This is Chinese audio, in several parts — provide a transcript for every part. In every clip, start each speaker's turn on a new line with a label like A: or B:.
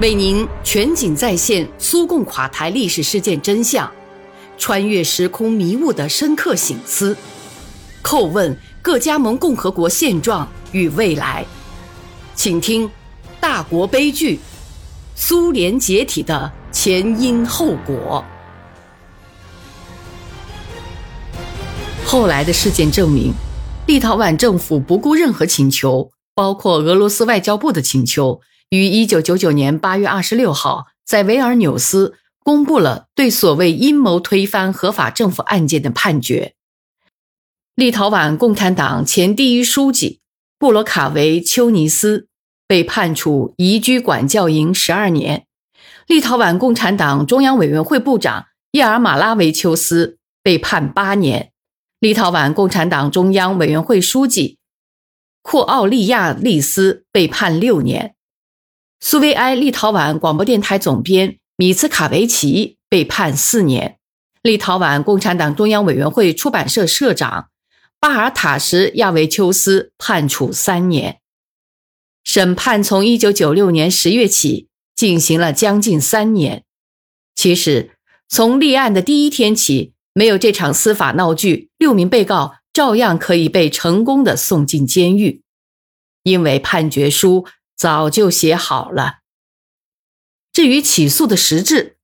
A: 为您全景再现苏共垮台历史事件真相，穿越时空迷雾的深刻醒思，叩问各加盟共和国现状与未来。请听《大国悲剧：苏联解体的前因后果》。后来的事件证明，立陶宛政府不顾任何请求，包括俄罗斯外交部的请求。于一九九九年八月二十六号，在维尔纽斯公布了对所谓阴谋推翻合法政府案件的判决。立陶宛共产党前第一书记布罗卡维丘尼斯被判处移居管教营十二年；立陶宛共产党中央委员会部长叶尔马拉维丘斯被判八年；立陶宛共产党中央委员会书记库奥利亚利斯被判六年。苏维埃立陶宛广播电台总编米茨卡维奇被判四年，立陶宛共产党中央委员会出版社社长巴尔塔什亚维丘斯判处三年。审判从一九九六年十月起进行了将近三年。其实，从立案的第一天起，没有这场司法闹剧，六名被告照样可以被成功的送进监狱，因为判决书。早就写好了。至于起诉的实质，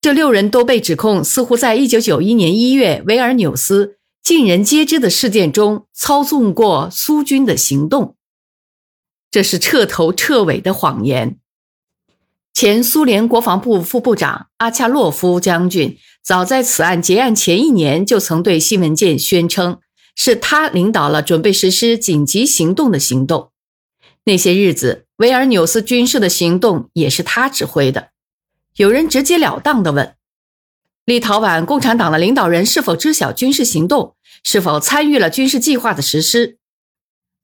A: 这六人都被指控似乎在1991年1月维尔纽斯尽人皆知的事件中操纵过苏军的行动，这是彻头彻尾的谎言。前苏联国防部副部长阿恰洛夫将军早在此案结案前一年就曾对新闻界宣称，是他领导了准备实施紧急行动的行动。那些日子，维尔纽斯军事的行动也是他指挥的。有人直截了当地问：立陶宛共产党的领导人是否知晓军事行动？是否参与了军事计划的实施？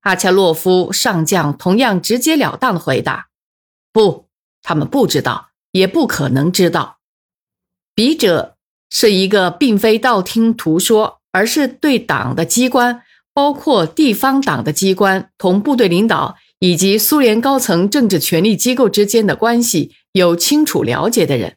A: 阿恰洛夫上将同样直截了当地回答：不，他们不知道，也不可能知道。笔者是一个并非道听途说，而是对党的机关，包括地方党的机关同部队领导。以及苏联高层政治权力机构之间的关系有清楚了解的人，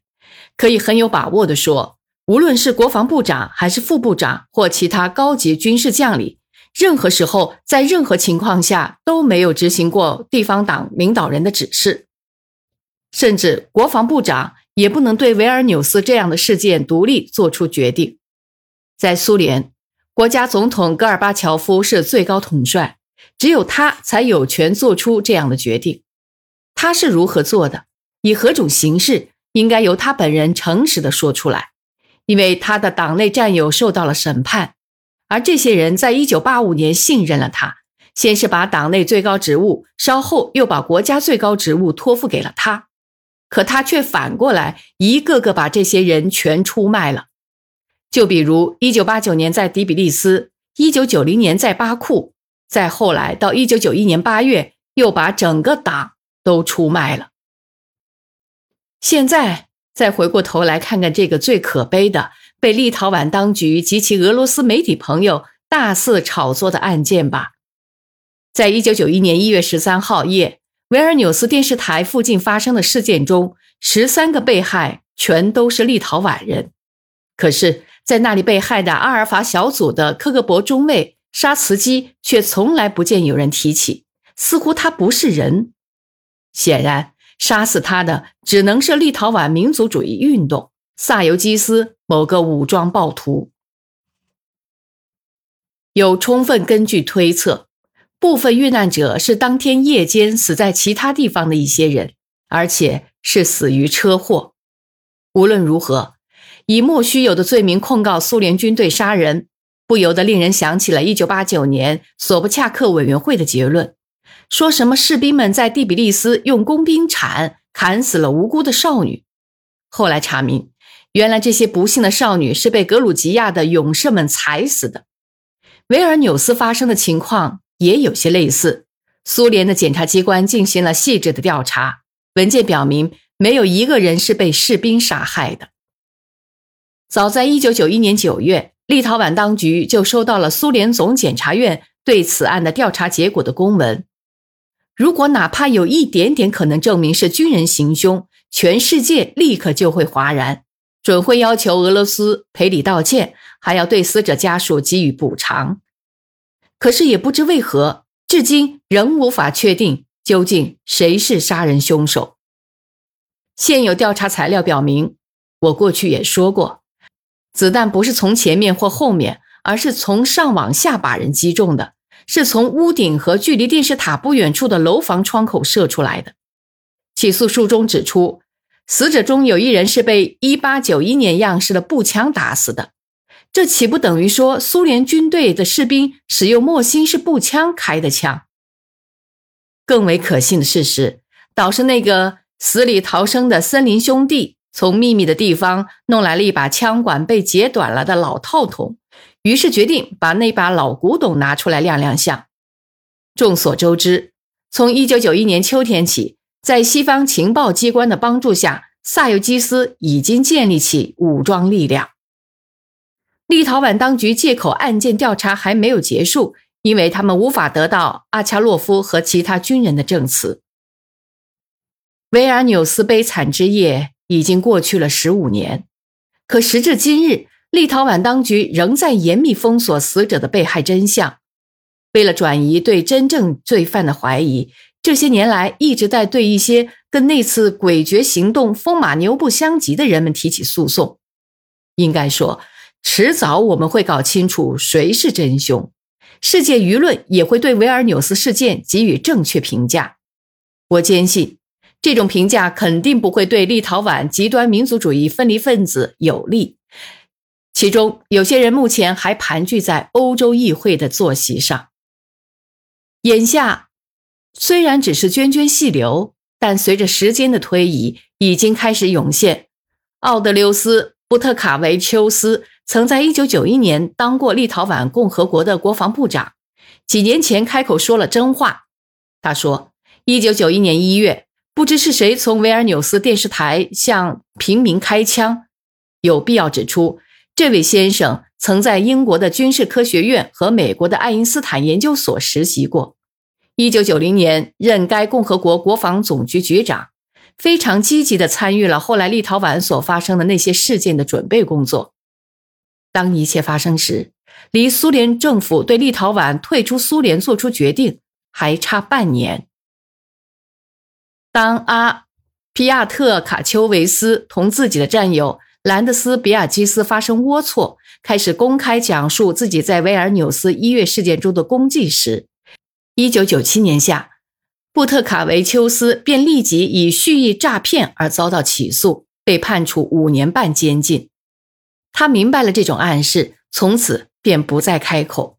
A: 可以很有把握地说，无论是国防部长还是副部长或其他高级军事将领，任何时候在任何情况下都没有执行过地方党领导人的指示，甚至国防部长也不能对维尔纽斯这样的事件独立做出决定。在苏联，国家总统戈尔巴乔夫是最高统帅。只有他才有权做出这样的决定。他是如何做的，以何种形式，应该由他本人诚实的说出来。因为他的党内战友受到了审判，而这些人在一九八五年信任了他，先是把党内最高职务，稍后又把国家最高职务托付给了他。可他却反过来一个个把这些人全出卖了。就比如一九八九年在迪比利斯，一九九零年在巴库。再后来，到一九九一年八月，又把整个党都出卖了。现在再回过头来看看这个最可悲的，被立陶宛当局及其俄罗斯媒体朋友大肆炒作的案件吧。在一九九一年一月十三号夜，维尔纽斯电视台附近发生的事件中，十三个被害全都是立陶宛人。可是，在那里被害的阿尔法小组的科格勃中尉。杀茨基却从来不见有人提起，似乎他不是人。显然，杀死他的只能是立陶宛民族主义运动萨尤基斯某个武装暴徒。有充分根据推测，部分遇难者是当天夜间死在其他地方的一些人，而且是死于车祸。无论如何，以莫须有的罪名控告苏联军队杀人。不由得令人想起了1989年索布恰克委员会的结论，说什么士兵们在第比利斯用工兵铲砍死了无辜的少女。后来查明，原来这些不幸的少女是被格鲁吉亚的勇士们踩死的。维尔纽斯发生的情况也有些类似。苏联的检察机关进行了细致的调查，文件表明没有一个人是被士兵杀害的。早在1991年9月。立陶宛当局就收到了苏联总检察院对此案的调查结果的公文。如果哪怕有一点点可能证明是军人行凶，全世界立刻就会哗然，准会要求俄罗斯赔礼道歉，还要对死者家属给予补偿。可是也不知为何，至今仍无法确定究竟谁是杀人凶手。现有调查材料表明，我过去也说过，子弹不是从前面或后面，而是从上往下把人击中的。是从屋顶和距离电视塔不远处的楼房窗口射出来的。起诉书中指出，死者中有一人是被1891年样式的步枪打死的，这岂不等于说苏联军队的士兵使用莫辛式步枪开的枪？更为可信的事实，倒是那个死里逃生的森林兄弟从秘密的地方弄来了一把枪管被截短了的老套筒。于是决定把那把老古董拿出来亮亮相。众所周知，从一九九一年秋天起，在西方情报机关的帮助下，萨尤基斯已经建立起武装力量。立陶宛当局借口案件调查还没有结束，因为他们无法得到阿恰洛夫和其他军人的证词。维尔纽斯悲惨之夜已经过去了十五年，可时至今日。立陶宛当局仍在严密封锁死者的被害真相。为了转移对真正罪犯的怀疑，这些年来一直在对一些跟那次诡谲行动风马牛不相及的人们提起诉讼。应该说，迟早我们会搞清楚谁是真凶，世界舆论也会对维尔纽斯事件给予正确评价。我坚信，这种评价肯定不会对立陶宛极端民族主义分离分子有利。其中有些人目前还盘踞在欧洲议会的坐席上。眼下，虽然只是涓涓细流，但随着时间的推移，已经开始涌现。奥德留斯·布特卡维丘斯曾在1991年当过立陶宛共和国的国防部长，几年前开口说了真话。他说，1991年1月，不知是谁从维尔纽斯电视台向平民开枪。有必要指出。这位先生曾在英国的军事科学院和美国的爱因斯坦研究所实习过。1990年任该共和国国防总局局长，非常积极地参与了后来立陶宛所发生的那些事件的准备工作。当一切发生时，离苏联政府对立陶宛退出苏联做出决定还差半年。当阿皮亚特卡丘维斯同自己的战友。兰德斯比尔基斯发生龌龊，开始公开讲述自己在维尔纽斯一月事件中的功绩时，一九九七年夏，布特卡维丘斯便立即以蓄意诈骗而遭到起诉，被判处五年半监禁。他明白了这种暗示，从此便不再开口。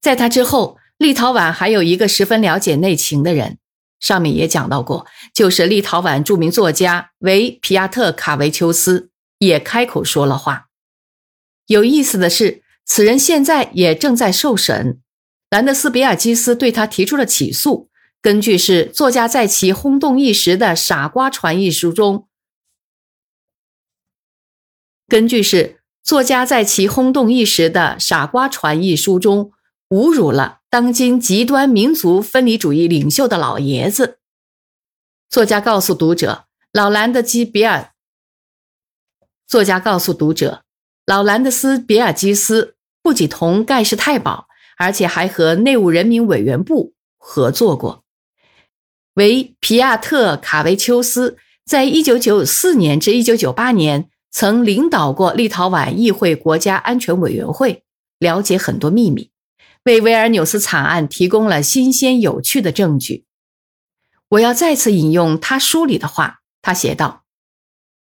A: 在他之后，立陶宛还有一个十分了解内情的人，上面也讲到过，就是立陶宛著名作家维皮亚特卡维丘斯。也开口说了话。有意思的是，此人现在也正在受审。兰德斯比尔基斯对他提出了起诉。根据是作家在其轰动一时的《傻瓜传》一书中，根据是作家在其轰动一时的《傻瓜传》一书中，侮辱了当今极端民族分离主义领袖的老爷子。作家告诉读者，老兰德基比尔。作家告诉读者，老兰德斯比尔基斯不仅同盖世太保，而且还和内务人民委员部合作过。为皮亚特卡维丘斯在1994年至1998年曾领导过立陶宛议会国家安全委员会，了解很多秘密，为维尔纽斯惨案提供了新鲜有趣的证据。我要再次引用他书里的话，他写道。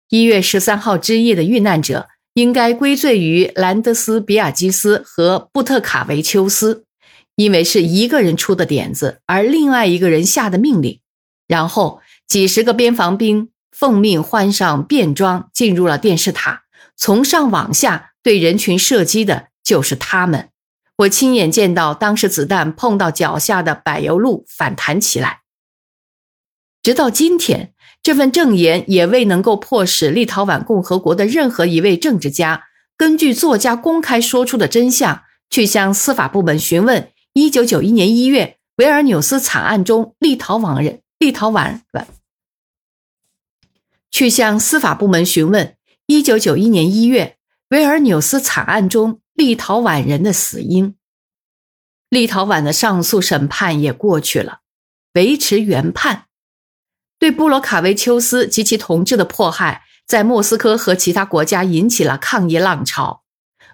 A: 一月十三号之夜的遇难者应该归罪于兰德斯比尔基斯和布特卡维丘斯，因为是一个人出的点子，而另外一个人下的命令。然后几十个边防兵奉命换上便装，进入了电视塔，从上往下对人群射击的就是他们。我亲眼见到当时子弹碰到脚下的柏油路反弹起来。直到今天。这份证言也未能够迫使立陶宛共和国的任何一位政治家根据作家公开说出的真相，去向司法部门询问1991年1月维尔纽斯惨案中立陶宛人立陶宛人去向司法部门询问1991年1月维尔纽斯惨案中立陶宛人的死因。立陶宛的上诉审判也过去了，维持原判。对布罗卡维丘斯及其同志的迫害，在莫斯科和其他国家引起了抗议浪潮。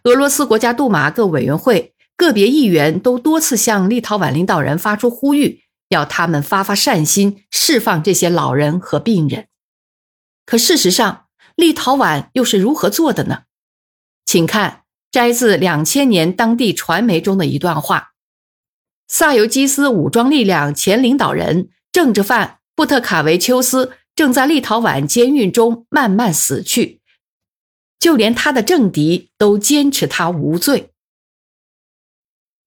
A: 俄罗斯国家杜马各委员会、个别议员都多次向立陶宛领导人发出呼吁，要他们发发善心，释放这些老人和病人。可事实上，立陶宛又是如何做的呢？请看摘自两千年当地传媒中的一段话。萨尤基斯武装力量前领导人、政治犯布特卡维丘斯正在立陶宛监狱中慢慢死去，就连他的政敌都坚持他无罪。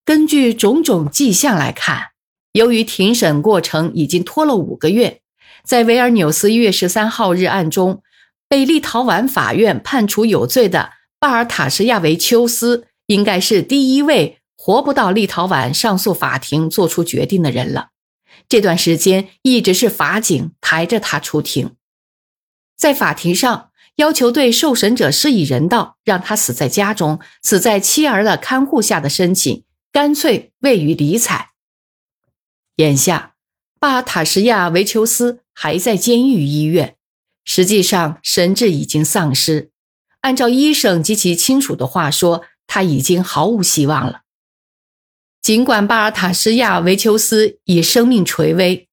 A: 根据种种迹象来看，由于庭审过程已经拖了五个月，在维尔纽斯一月十三号日案中被立陶宛法院判处有罪的巴尔塔什亚维丘斯，应该是第一位。活不到立陶宛上诉法庭做出决定的人了。这段时间一直是法警抬着他出庭，在法庭上要求对受审者施以人道，让他死在家中，死在妻儿的看护下的申请，干脆未予理睬。眼下，巴尔塔什亚维丘斯还在监狱医院，实际上神智已经丧失。按照医生及其亲属的话说，他已经毫无希望了。尽管巴尔塔什亚维丘斯以生命垂危，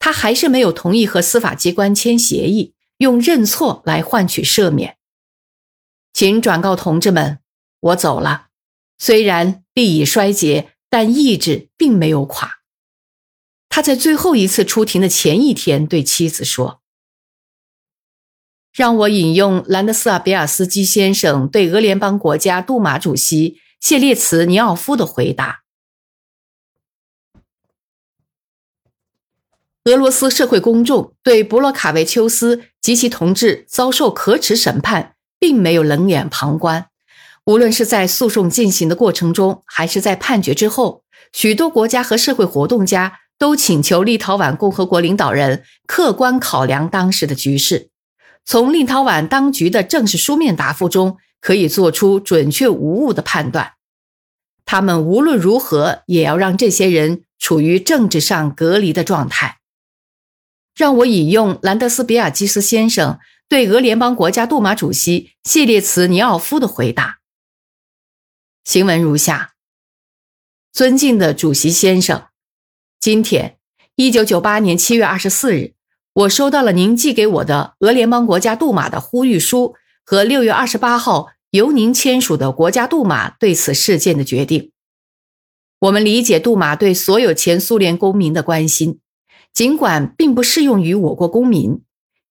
A: 他还是没有同意和司法机关签协议，用认错来换取赦免。请转告同志们，我走了。虽然力已衰竭，但意志并没有垮。他在最后一次出庭的前一天对妻子说：“让我引用兰德斯尔比尔斯基先生对俄联邦国家杜马主席谢列茨尼奥夫的回答。”俄罗斯社会公众对布罗卡维丘斯及其同志遭受可耻审判，并没有冷眼旁观。无论是在诉讼进行的过程中，还是在判决之后，许多国家和社会活动家都请求立陶宛共和国领导人客观考量当时的局势。从立陶宛当局的正式书面答复中，可以做出准确无误的判断。他们无论如何也要让这些人处于政治上隔离的状态。让我引用兰德斯比尔基斯先生对俄联邦国家杜马主席谢列茨尼奥夫的回答。行文如下：尊敬的主席先生，今天，一九九八年七月二十四日，我收到了您寄给我的俄联邦国家杜马的呼吁书和六月二十八号由您签署的国家杜马对此事件的决定。我们理解杜马对所有前苏联公民的关心。尽管并不适用于我国公民，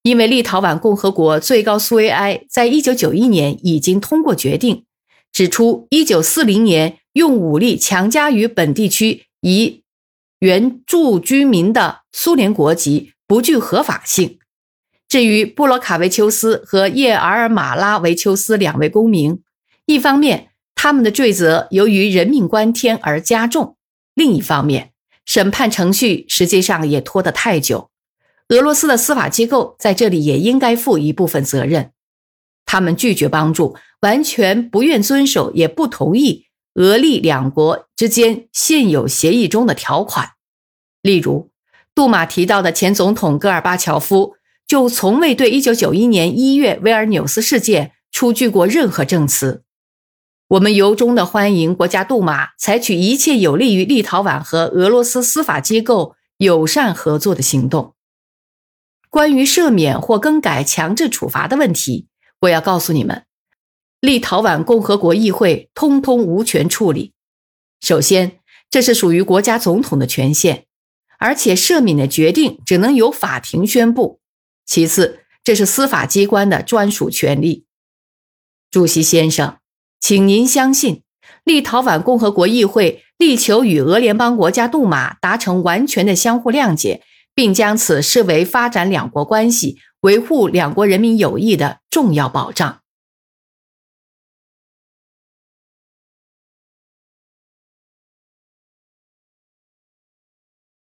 A: 因为立陶宛共和国最高苏维埃在一九九一年已经通过决定，指出一九四零年用武力强加于本地区以原住居民的苏联国籍不具合法性。至于布罗卡维丘斯和叶尔马拉维丘斯两位公民，一方面他们的罪责由于人命关天而加重，另一方面。审判程序实际上也拖得太久，俄罗斯的司法机构在这里也应该负一部分责任。他们拒绝帮助，完全不愿遵守，也不同意俄利两国之间现有协议中的条款。例如，杜马提到的前总统戈尔巴乔夫就从未对1991年1月维尔纽斯事件出具过任何证词。我们由衷的欢迎国家杜马采取一切有利于立陶宛和俄罗斯司法机构友善合作的行动。关于赦免或更改强制处罚的问题，我要告诉你们，立陶宛共和国议会通通无权处理。首先，这是属于国家总统的权限，而且赦免的决定只能由法庭宣布。其次，这是司法机关的专属权利。主席先生。请您相信，立陶宛共和国议会力求与俄联邦国家杜马达成完全的相互谅解，并将此视为发展两国关系、维护两国人民友谊的重要保障。